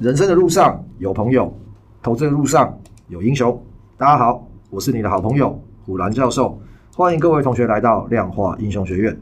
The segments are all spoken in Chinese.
人生的路上有朋友，投资的路上有英雄。大家好，我是你的好朋友虎兰教授，欢迎各位同学来到量化英雄学院。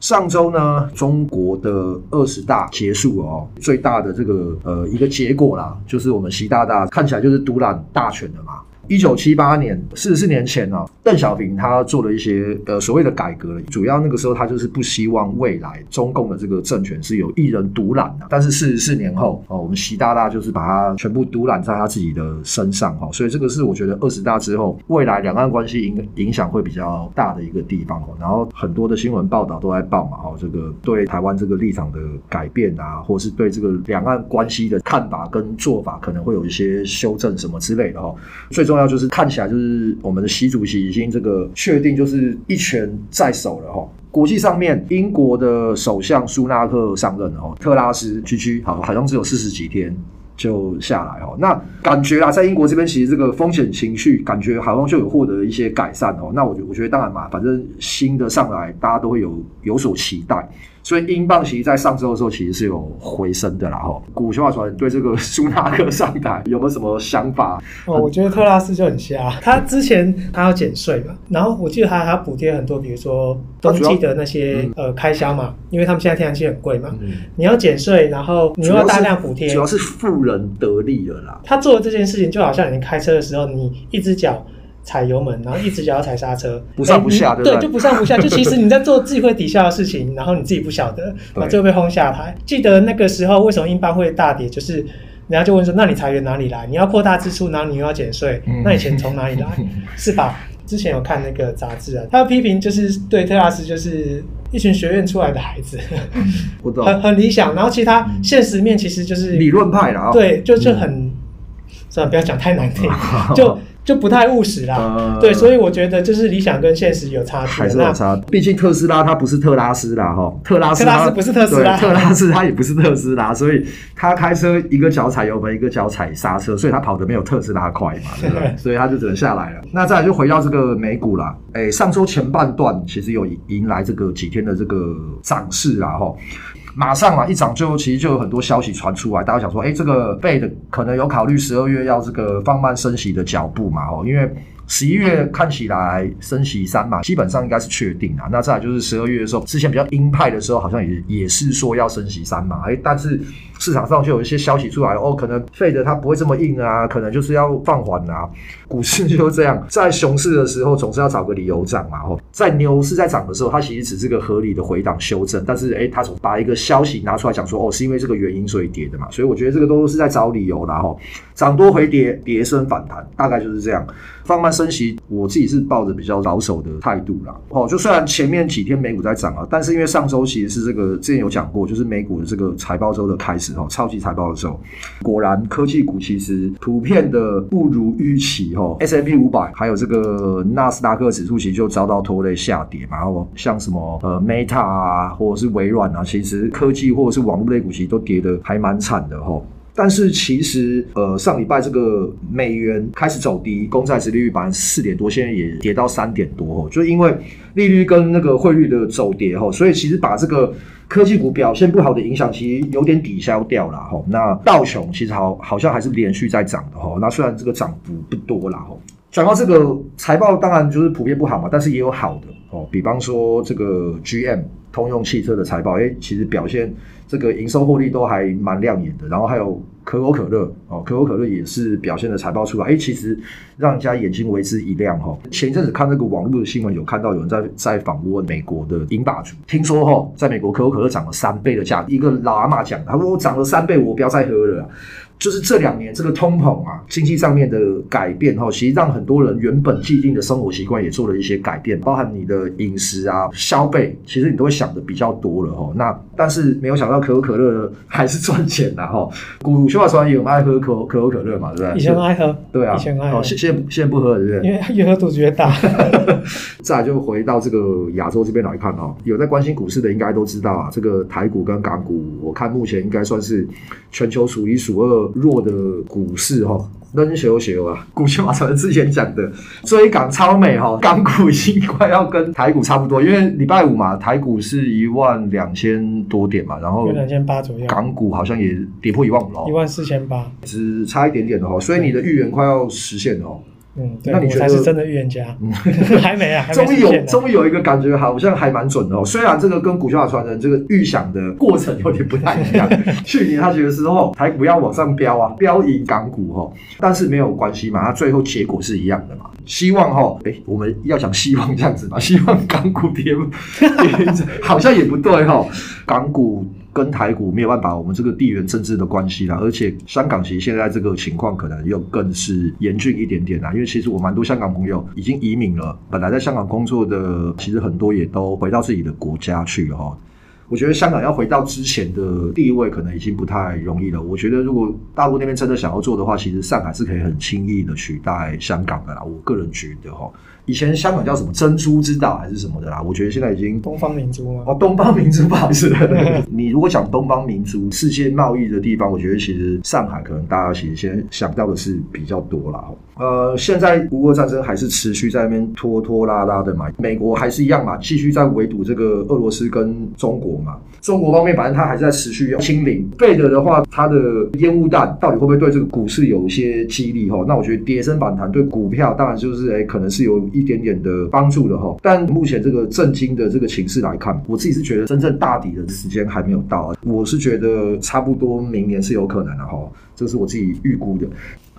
上周呢，中国的二十大结束哦，最大的这个呃一个结果啦，就是我们习大大看起来就是独揽大权的嘛。一九七八年，四十四年前呢、邓小平他做了一些呃所谓的改革，主要那个时候他就是不希望未来中共的这个政权是由一人独揽的。但是四十四年后哦，我们习大大就是把他全部独揽在他自己的身上哈，所以这个是我觉得二十大之后未来两岸关系影影响会比较大的一个地方哦。然后很多的新闻报道都在报嘛哈，这个对台湾这个立场的改变啊，或是对这个两岸关系的看法跟做法可能会有一些修正什么之类的哈，最终。要就是看起来就是我们的习主席已经这个确定就是一拳在手了哈。国际上面，英国的首相苏纳克上任哦，特拉斯 GG 好好像只有四十几天就下来哦。那感觉啊，在英国这边其实这个风险情绪感觉好像就有获得一些改善哦。那我觉我觉得当然嘛，反正新的上来大家都会有有所期待。所以英镑其实，在上周的时候，其实是有回升的啦。哈，古话传对这个苏纳克上台有没有什么想法？哦，我觉得特拉斯就很瞎。他之前他要减税嘛，然后我记得他还要补贴很多，比如说冬季的那些呃开销嘛，因为他们现在天然气很贵嘛。嗯，你要减税，然后你又要大量补贴，主要是富人得利了啦。他做的这件事情，就好像你开车的时候，你一只脚。踩油门，然后一直脚要踩刹车，不上不下，对对，就不上不下。就其实你在做自己会抵消的事情，然后你自己不晓得，然后最后被轰下台。记得那个时候为什么英镑会大跌？就是人家就问说：“那你裁员哪里来？你要扩大支出，然后你又要减税，那你钱从哪里来？是吧？”之前有看那个杂志啊，他批评就是对特拉斯就是一群学院出来的孩子，很很理想。然后其他现实面其实就是理论派的啊，对，就就很算了，不要讲太难听，就。就不太务实啦，呃、对，所以我觉得就是理想跟现实有差距，还是有差。毕竟特斯拉它不是特拉斯啦，哈，特拉斯特拉斯不是特斯拉，特拉斯它也不是特斯拉，所以他开车一个脚踩油门，一个脚踩刹车，所以他跑的没有特斯拉快嘛，对不对？所以他就只能下来了。那再来就回到这个美股啦，哎、欸，上周前半段其实有迎来这个几天的这个涨势啦，哈。马上啊，一涨就其实就有很多消息传出来，大家想说，哎，这个贝的可能有考虑十二月要这个放慢升息的脚步嘛，哦，因为十一月看起来升息三嘛，基本上应该是确定啊。那再来就是十二月的时候，之前比较鹰派的时候，好像也也是说要升息三嘛，哎，但是市场上就有一些消息出来，哦，可能 Fed 它不会这么硬啊，可能就是要放缓啊。股市就是这样，在熊市的时候总是要找个理由涨嘛，吼，在牛市在涨的时候，它其实只是个合理的回档修正，但是诶，它总把一个消息拿出来讲说，哦，是因为这个原因所以跌的嘛，所以我觉得这个都是在找理由啦，吼，涨多回跌，跌升反弹，大概就是这样。放慢升息，我自己是抱着比较保守的态度啦，哦，就虽然前面几天美股在涨啊，但是因为上周其实是这个之前有讲过，就是美股的这个财报周的开始，哈，超级财报的时候，果然科技股其实普遍的不如预期哦。S M P 五百还有这个纳斯达克指数其实就遭到拖累下跌嘛，然后像什么呃 Meta 啊，或者是微软啊，其实科技或者是网络类股其实都跌得还蛮惨的哈。但是其实呃上礼拜这个美元开始走低，公债殖利率百分之四点多，现在也跌到三点多哦，就因为利率跟那个汇率的走跌哈，所以其实把这个科技股表现不好的影响其实有点抵消掉了哈。那道琼其实好好像还是连续在涨的哈。那虽然这个涨幅不多了哈。讲到这个财报，当然就是普遍不好嘛，但是也有好的哦，比方说这个 GM 通用汽车的财报，哎，其实表现。这个营收获利都还蛮亮眼的，然后还有可口可乐哦，可口可乐也是表现的财报出来，哎，其实让人家眼睛为之一亮哈。前一阵子看那个网络的新闻，有看到有人在在访问美国的英霸主，听说哈，在美国可口可乐涨了三倍的价格，一个老阿妈讲，他说我涨了三倍，我不要再喝了。就是这两年这个通膨啊，经济上面的改变哈，其实让很多人原本既定的生活习惯也做了一些改变，包含你的饮食啊、消费，其实你都会想的比较多了哈。那但是没有想到可口可乐还是赚钱的哈。古话说也有爱喝可可口可乐嘛，对不对？以前爱喝，对啊，以前爱喝，现现现在不喝了，对不对？因为越喝肚子越大。再来就回到这个亚洲这边来看哦，有在关心股市的应该都知道啊，这个台股跟港股，我看目前应该算是全球数一数二。弱的股市哈。哦。扔球球啊，股权马成之前讲的追港超美哈，港股已经快要跟台股差不多，因为礼拜五嘛，台股是一万两千多点嘛，然后两千八左右，港股好像也跌破一万五了，一万四千八，只差一点点的哦，所以你的预言快要实现了哦。嗯，那你觉得才是真的预言家？嗯，还没啊，终于有，终于有一个感觉，好像还蛮准的哦。虽然这个跟股权传人这个预想的过程有点不太一样。去年他觉得时候台股要往上飙啊，飙赢港股哦，但是没有关系嘛，它最后结果是一样的嘛。希望哈，哎，我们要讲希望这样子嘛，希望港股跌，好像也不对哈，港股。跟台股没有办法，我们这个地缘政治的关系啦，而且香港其实现在这个情况可能又更是严峻一点点啦，因为其实我蛮多香港朋友已经移民了，本来在香港工作的，其实很多也都回到自己的国家去了哈。我觉得香港要回到之前的地位，可能已经不太容易了。我觉得如果大陆那边真的想要做的话，其实上海是可以很轻易的取代香港的啦。我个人觉得哈。以前香港叫什么珍珠之岛还是什么的啦？我觉得现在已经东方明珠吗？哦，东方明珠不好意思。你如果讲东方明珠，世界贸易的地方，我觉得其实上海可能大家其实先想到的是比较多啦。呃，现在乌俄战争还是持续在那边拖拖拉拉的嘛，美国还是一样嘛，继续在围堵这个俄罗斯跟中国嘛。中国方面反正它还是在持续要清零。贝德的话，它的烟雾弹到底会不会对这个股市有一些激励？哈，那我觉得跌升反弹对股票当然就是哎，可能是有。一点点的帮助的哈，但目前这个震惊的这个情势来看，我自己是觉得真正大底的时间还没有到，我是觉得差不多明年是有可能的哈，这是我自己预估的。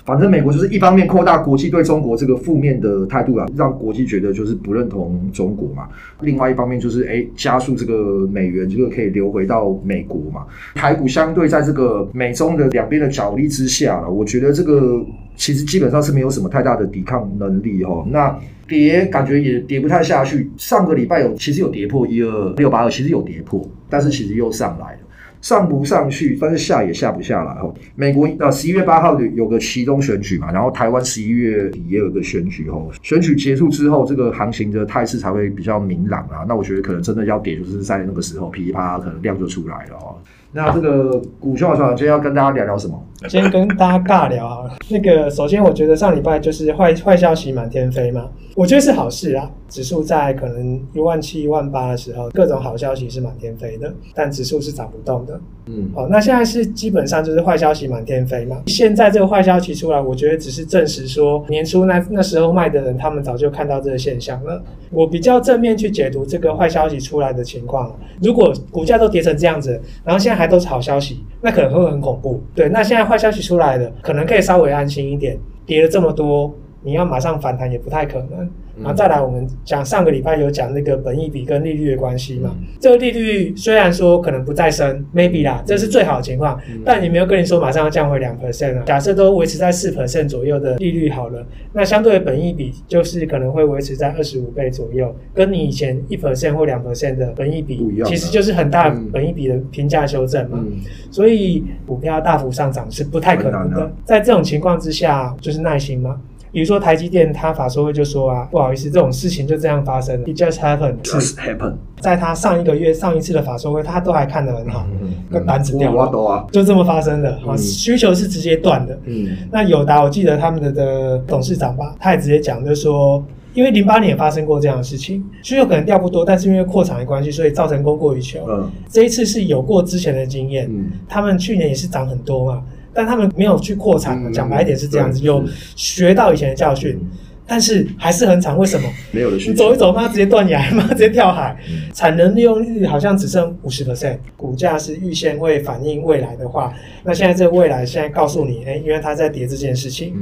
反正美国就是一方面扩大国际对中国这个负面的态度啊，让国际觉得就是不认同中国嘛；另外一方面就是哎，加速这个美元这个可以流回到美国嘛。台股相对在这个美中的两边的角力之下了，我觉得这个其实基本上是没有什么太大的抵抗能力哈。那跌感觉也跌不太下去，上个礼拜有其实有跌破一二六八二，其实有跌破，但是其实又上来了。上不上去，但是下也下不下来哦。美国啊十一月八号有个期中选举嘛，然后台湾十一月底也有个选举吼。选举结束之后，这个行情的态势才会比较明朗啊。那我觉得可能真的要跌，就是在那个时候噼里啪啦，可能量就出来了哦。那这个股票上，今天要跟大家聊聊什么？今天跟大家尬聊好了。那个首先，我觉得上礼拜就是坏坏消息满天飞嘛，我觉得是好事啊。指数在可能一万七、一万八的时候，各种好消息是满天飞的，但指数是涨不动的。嗯，好，那现在是基本上就是坏消息满天飞嘛。现在这个坏消息出来，我觉得只是证实说年初那那时候卖的人，他们早就看到这个现象了。我比较正面去解读这个坏消息出来的情况。如果股价都跌成这样子，然后现在还都是好消息，那可能会很恐怖。对，那现在坏消息出来了，可能可以稍微安心一点。跌了这么多。你要马上反弹也不太可能，然后再来我们讲上个礼拜有讲那个本益比跟利率的关系嘛，这个利率虽然说可能不再升，maybe 啦，这是最好的情况，但也没有跟你说马上要降回两 percent 啊。假设都维持在四 percent 左右的利率好了，那相对的本益比就是可能会维持在二十五倍左右，跟你以前一 percent 或两 percent 的本益比，其实就是很大本益比的评价修正嘛。所以股票大幅上涨是不太可能的，在这种情况之下，就是耐心嘛。比如说台积电，他法说会就说啊，不好意思，这种事情就这样发生了，It just happened. Just happened. 在他上一个月上一次的法说会，他都还看得很好，跟板子掉了，就这么发生的啊，需求是直接断的。嗯，那友达，我记得他们的的董事长吧，他也直接讲，就是说，因为零八年也发生过这样的事情，需求可能掉不多，但是因为扩产的关系，所以造成供过于求。嗯，这一次是有过之前的经验，嗯，他们去年也是涨很多嘛。但他们没有去扩产，讲白一点是这样子，有学到以前的教训，但是还是很惨。为什么？没有的。你走一走，妈直接断崖，妈直接跳海。产能利用率好像只剩五十 percent，股价是预先会反映未来的话，那现在这个未来现在告诉你，哎，因为它在跌这件事情。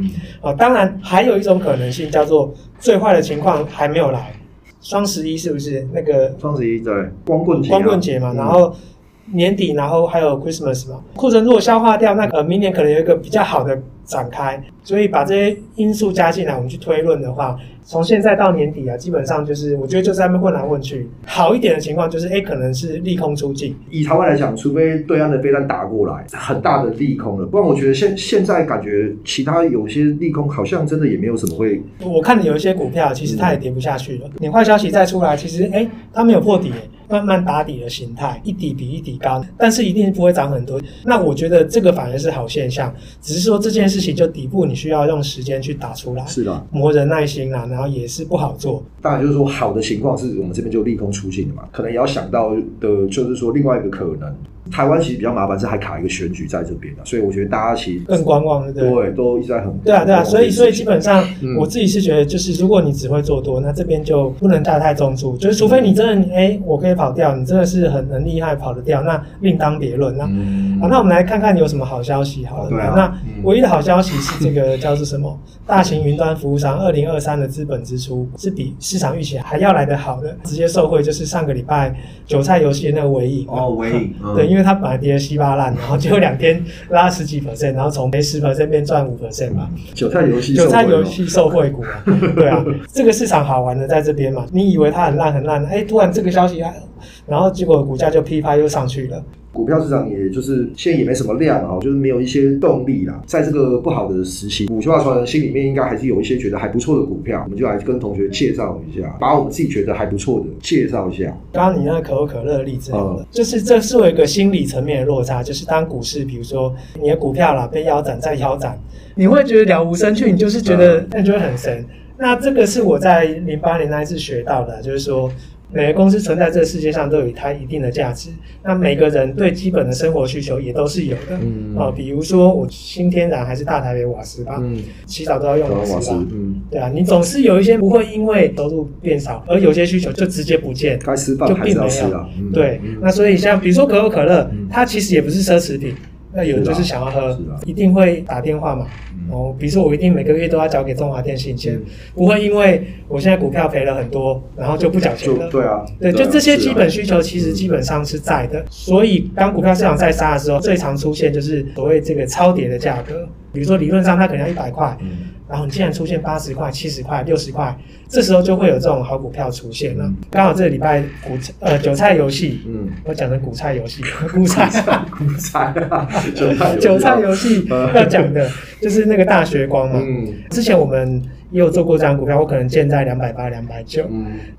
哦，当然还有一种可能性叫做最坏的情况还没有来，双十一是不是那个？双十一对，光棍节，光棍节嘛，然后。年底，然后还有 Christmas 嘛，库存如果消化掉，那呃明年可能有一个比较好的展开。所以把这些因素加进来，我们去推论的话，从现在到年底啊，基本上就是我觉得就在那边混来混去。好一点的情况就是，哎，可能是利空出尽。以台湾来讲，除非对岸的飞弹打过来，很大的利空了，不然我觉得现现在感觉其他有些利空好像真的也没有什么会。我看有一些股票，其实它也跌不下去了。你坏消息再出来，其实哎，它没有破底。慢慢打底的形态，一底比一底高，但是一定不会涨很多。那我觉得这个反而是好现象，只是说这件事情就底部你需要用时间去打出来，是的，磨人耐心啦，然后也是不好做。当然就是说好的情况是我们这边就利空出尽了嘛，可能也要想到的就是说另外一个可能。台湾其实比较麻烦，是还卡一个选举在这边的，所以我觉得大家其实更观望的，对，对，都一直在很对啊，对啊，所以所以基本上，我自己是觉得，就是如果你只会做多，那这边就不能下太重注，就是除非你真的哎、欸，我可以跑掉，你真的是很很厉害跑得掉，那另当别论。那好，那我们来看看有什么好消息，好了，对啊，那唯一的好消息是这个叫做什么？大型云端服务商二零二三的资本支出是比市场预期还要来得好的，直接受惠就是上个礼拜韭菜游戏的那个尾影哦，尾影、嗯，对，因为它本来跌得稀巴烂，然后结果两天拉十几 percent，然后从赔十 percent 变赚五 percent 嘛。韭菜游戏，韭菜游戏受惠股啊，对啊，这个市场好玩的在这边嘛。你以为它很烂很烂，哎，突然这个消息啊，然后结果股价就噼啪又上去了。股票市场也就是现在也没什么量啊，就是没有一些动力啦。在这个不好的时期，股票传人心里面应该还是有一些觉得还不错的股票，我们就来跟同学介绍一下，把我们自己觉得还不错的介绍一下。刚刚你那个可口可乐的例子，嗯，就是这是有一个心理层面的落差，就是当股市，比如说你的股票啦被腰斩再腰斩，你会觉得了无生趣，你就是觉得那就会很神。那这个是我在零八年那一次学到的，就是说。每个公司存在这个世界上都有它一定的价值，那每个人对基本的生活需求也都是有的。嗯，啊，比如说我新天然还是大台北瓦斯吧，嗯，洗澡都要用瓦斯吧，斯嗯，对啊，你总是有一些不会因为收入变少，而有些需求就直接不见，该吃饭还是要吃啊。对，那所以像比如说可口可乐，它其实也不是奢侈品。那有人就是想要喝，一定会打电话嘛。哦，比如说我一定每个月都要交给中华电信钱，不会因为我现在股票赔了很多，然后就不缴钱了。对啊，对，就这些基本需求其实基本上是在的。所以当股票市场在杀的时候，最常出现就是所谓这个超跌的价格。比如说理论上它可能要一百块。然后你竟然出现八十块、七十块、六十块，这时候就会有这种好股票出现了。嗯、刚好这个礼拜股呃韭菜游戏，嗯，我讲成股菜游戏，股菜 股菜韭菜游戏要讲的就是那个大学光嘛。嗯，之前我们。也有做过这张股票，我可能建在两百八、两百九，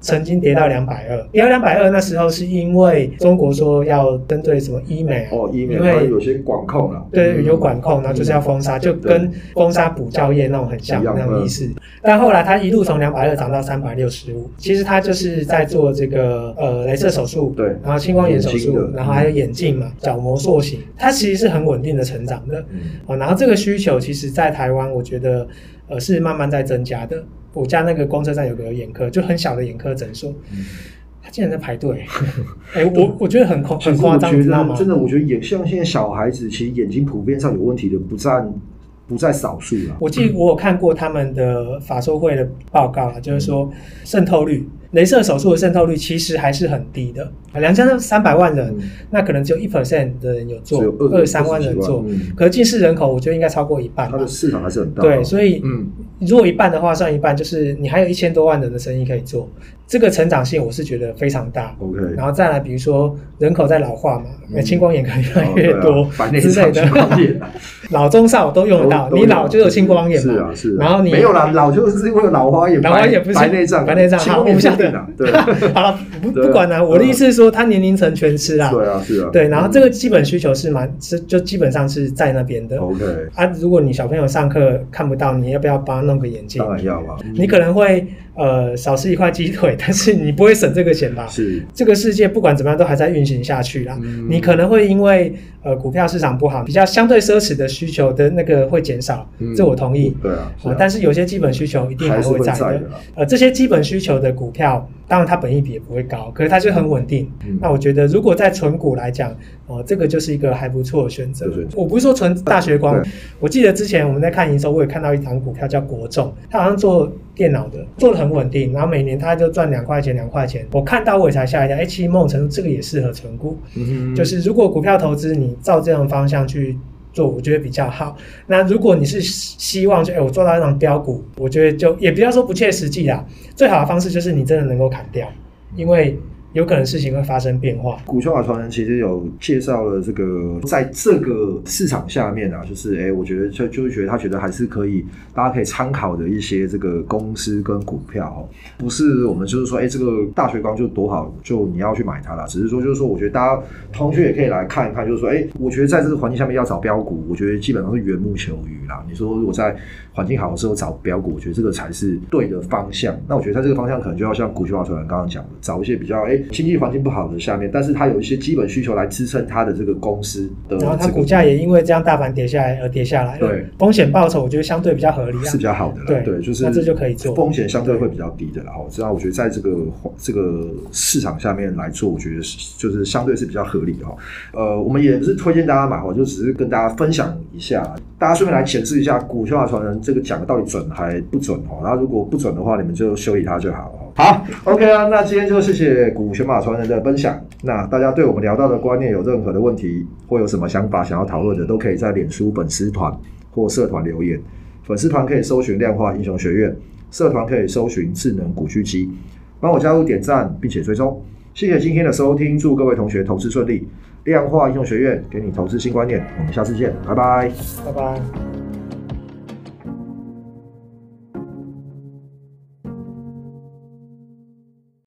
曾经跌到两百二，跌到两百二那时候是因为中国说要针对什么医美哦，医美因为有些管控了，对，有管控，然后就是要封杀，就跟封杀补教业那种很像那种意思。但后来它一路从两百二涨到三百六十五，其实他就是在做这个呃镭射手术，对，然后青光眼手术，然后还有眼镜嘛，角膜塑形，它其实是很稳定的成长的，哦，然后这个需求其实在台湾，我觉得。呃，是慢慢在增加的。我家那个公车站有个眼科，就很小的眼科诊所，他竟然在排队。哎、欸，我我觉得很夸很夸张，知道吗？真的，我觉得眼像现在小孩子，其实眼睛普遍上有问题的不占不在少数了。我记得我有看过他们的法说会的报告啊，就是说渗透率。镭射手术的渗透率其实还是很低的，两千三百万人，嗯、那可能只有一 percent 的人有做，二三万人做，嗯、可是近视人口我觉得应该超过一半。它的市场还是很大。对，所以，嗯，如果一半的话，算一半，就是你还有一千多万人的生意可以做，这个成长性我是觉得非常大。OK，然后再来，比如说人口在老化嘛，那青光眼可能越来越多之类的，老中少都用得到，你老就有青光眼嘛，是啊是。然后你没有啦，老就是因为老花眼，老花眼不是白内障，白内障好，我们下。对，好了，不不管了。我的意思是说，他年龄层全吃啦。对啊，是啊。对，然后这个基本需求是蛮是就基本上是在那边的。OK。啊，如果你小朋友上课看不到，你要不要帮他弄个眼镜？当然要啊。你可能会呃少吃一块鸡腿，但是你不会省这个钱吧？是。这个世界不管怎么样都还在运行下去啦。你可能会因为呃股票市场不好，比较相对奢侈的需求的那个会减少，这我同意。对啊。但是有些基本需求一定还会在的。呃，这些基本需求的股票。当然，它本益比也不会高，可是它就很稳定。嗯、那我觉得，如果在纯股来讲，哦、呃，这个就是一个还不错的选择。我不是说纯大学光，我记得之前我们在看营收，我也看到一档股票叫国众，它好像做电脑的，做的很稳定，然后每年它就赚两块钱，两块钱。我看到我也才吓一跳，哎，其实某种程度这个也适合纯股。就是如果股票投资，你照这种方向去。做我觉得比较好。那如果你是希望就哎、我做到那种标股，我觉得就也不要说不切实际啦。最好的方式就是你真的能够砍掉，因为有可能事情会发生变化。股球法传人其实有介绍了这个，在这个市场下面啊，就是哎、我觉得就就是觉得他觉得还是可以，大家可以参考的一些这个公司跟股票，不是我们就是说哎、这个大学光就多好，就你要去买它啦。只是说就是说，我觉得大家同学也可以来看一看，就是说哎、我觉得在这个环境下面要找标股，我觉得基本上是缘木求鱼啦。你说如果在环境好的时候找标股，我觉得这个才是对的方向。那我觉得在这个方向可能就要像股球法传人刚刚讲的，找一些比较哎。欸经济环境不好的下面，但是它有一些基本需求来支撑它的这个公司的，然后它股价也因为这样大盘跌下来而跌下来，对，风险报酬我觉得相对比较合理，是比较好的，对对，就是那这就可以做，风险相对会比较低的，然后这样我觉得在这个这个市场下面来做，我觉得是就是相对是比较合理的哈。呃，我们也不是推荐大家买，我就只是跟大家分享一下，大家顺便来检视一下股球法传人这个讲的到底准还不准哈。然后如果不准的话，你们就修理它就好。好，OK 啊，那今天就谢谢股选马传人的分享。那大家对我们聊到的观念有任何的问题，或有什么想法想要讨论的，都可以在脸书粉丝团或社团留言。粉丝团可以搜寻量化英雄学院，社团可以搜寻智能股巨基。帮我加入点赞并且追踪。谢谢今天的收听，祝各位同学投资顺利。量化英雄学院给你投资新观念，我们下次见，拜拜，拜拜。